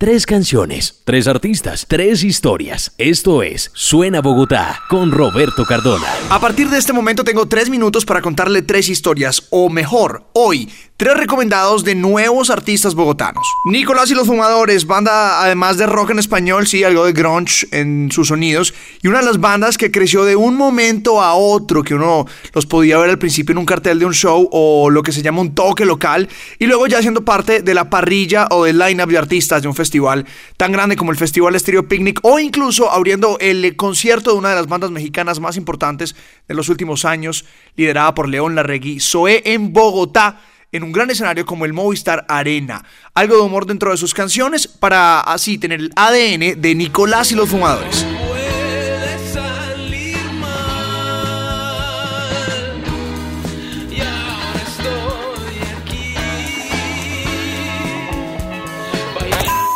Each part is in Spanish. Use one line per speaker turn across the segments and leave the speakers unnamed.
Tres canciones, tres artistas, tres historias. Esto es Suena Bogotá con Roberto Cardona.
A partir de este momento tengo tres minutos para contarle tres historias, o mejor, hoy, tres recomendados de nuevos artistas bogotanos. Nicolás y los Fumadores, banda además de rock en español, sí, algo de grunge en sus sonidos, y una de las bandas que creció de un momento a otro, que uno los podía ver al principio en un cartel de un show o lo que se llama un toque local, y luego ya siendo parte de la parrilla o del line-up de artistas de un festival tan grande como el Festival Estéreo Picnic o incluso abriendo el concierto de una de las bandas mexicanas más importantes de los últimos años, liderada por León Larregui, Zoé en Bogotá en un gran escenario como el Movistar Arena. Algo de humor dentro de sus canciones para así tener el ADN de Nicolás y los Fumadores.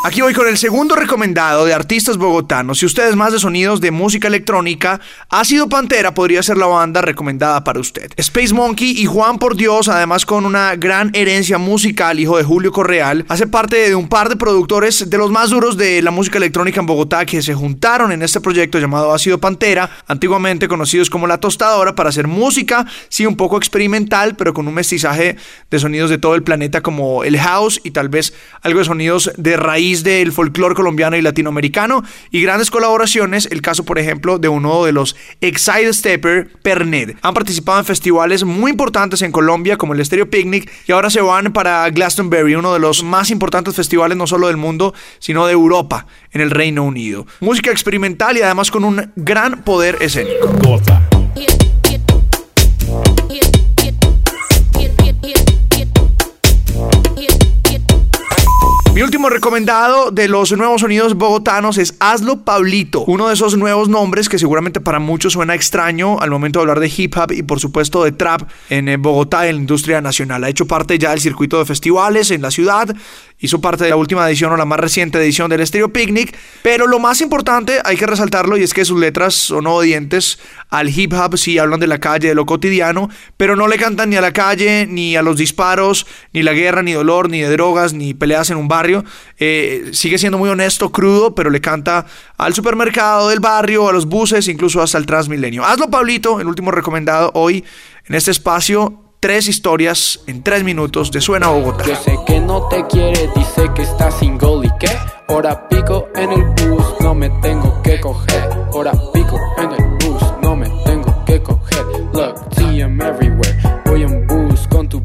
Aquí voy con el segundo recomendado de artistas bogotanos. Si usted es más de sonidos de música electrónica, Ácido Pantera podría ser la banda recomendada para usted. Space Monkey y Juan por Dios, además con una gran herencia musical, hijo de Julio Correal, hace parte de un par de productores de los más duros de la música electrónica en Bogotá que se juntaron en este proyecto llamado Ácido Pantera, antiguamente conocidos como La Tostadora, para hacer música, sí, un poco experimental, pero con un mestizaje de sonidos de todo el planeta como el house y tal vez algo de sonidos de raíz del folclore colombiano y latinoamericano y grandes colaboraciones, el caso por ejemplo de uno de los Excite Stepper, Pernet. Han participado en festivales muy importantes en Colombia como el Stereo Picnic y ahora se van para Glastonbury, uno de los más importantes festivales no solo del mundo, sino de Europa, en el Reino Unido. Música experimental y además con un gran poder escénico. Mi último recomendado de los nuevos sonidos bogotanos es Hazlo Pablito, uno de esos nuevos nombres que seguramente para muchos suena extraño al momento de hablar de hip hop y por supuesto de trap en eh, Bogotá en la industria nacional. Ha hecho parte ya del circuito de festivales en la ciudad hizo parte de la última edición o la más reciente edición del Stereo Picnic, pero lo más importante hay que resaltarlo y es que sus letras son obedientes al hip hop, sí hablan de la calle, de lo cotidiano, pero no le cantan ni a la calle, ni a los disparos, ni la guerra, ni dolor, ni de drogas, ni peleas en un barrio. Eh, sigue siendo muy honesto, crudo, pero le canta al supermercado del barrio, a los buses, incluso hasta el Transmilenio. Hazlo, Pablito, el último recomendado hoy en este espacio tres historias en tres minutos de Suena Bogotá.
Yo sé que no te quiere, dice que está sin gol y que hora pico en el bus, no me tengo que coger. Hora pico en el bus, no me tengo que coger. Look, TM everywhere, voy en bus con tu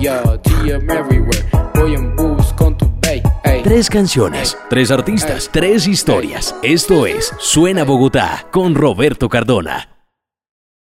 yo, TM everywhere, voy en bus con tu bay.
Tres canciones, tres artistas, tres historias. Esto es Suena Bogotá con Roberto Cardona.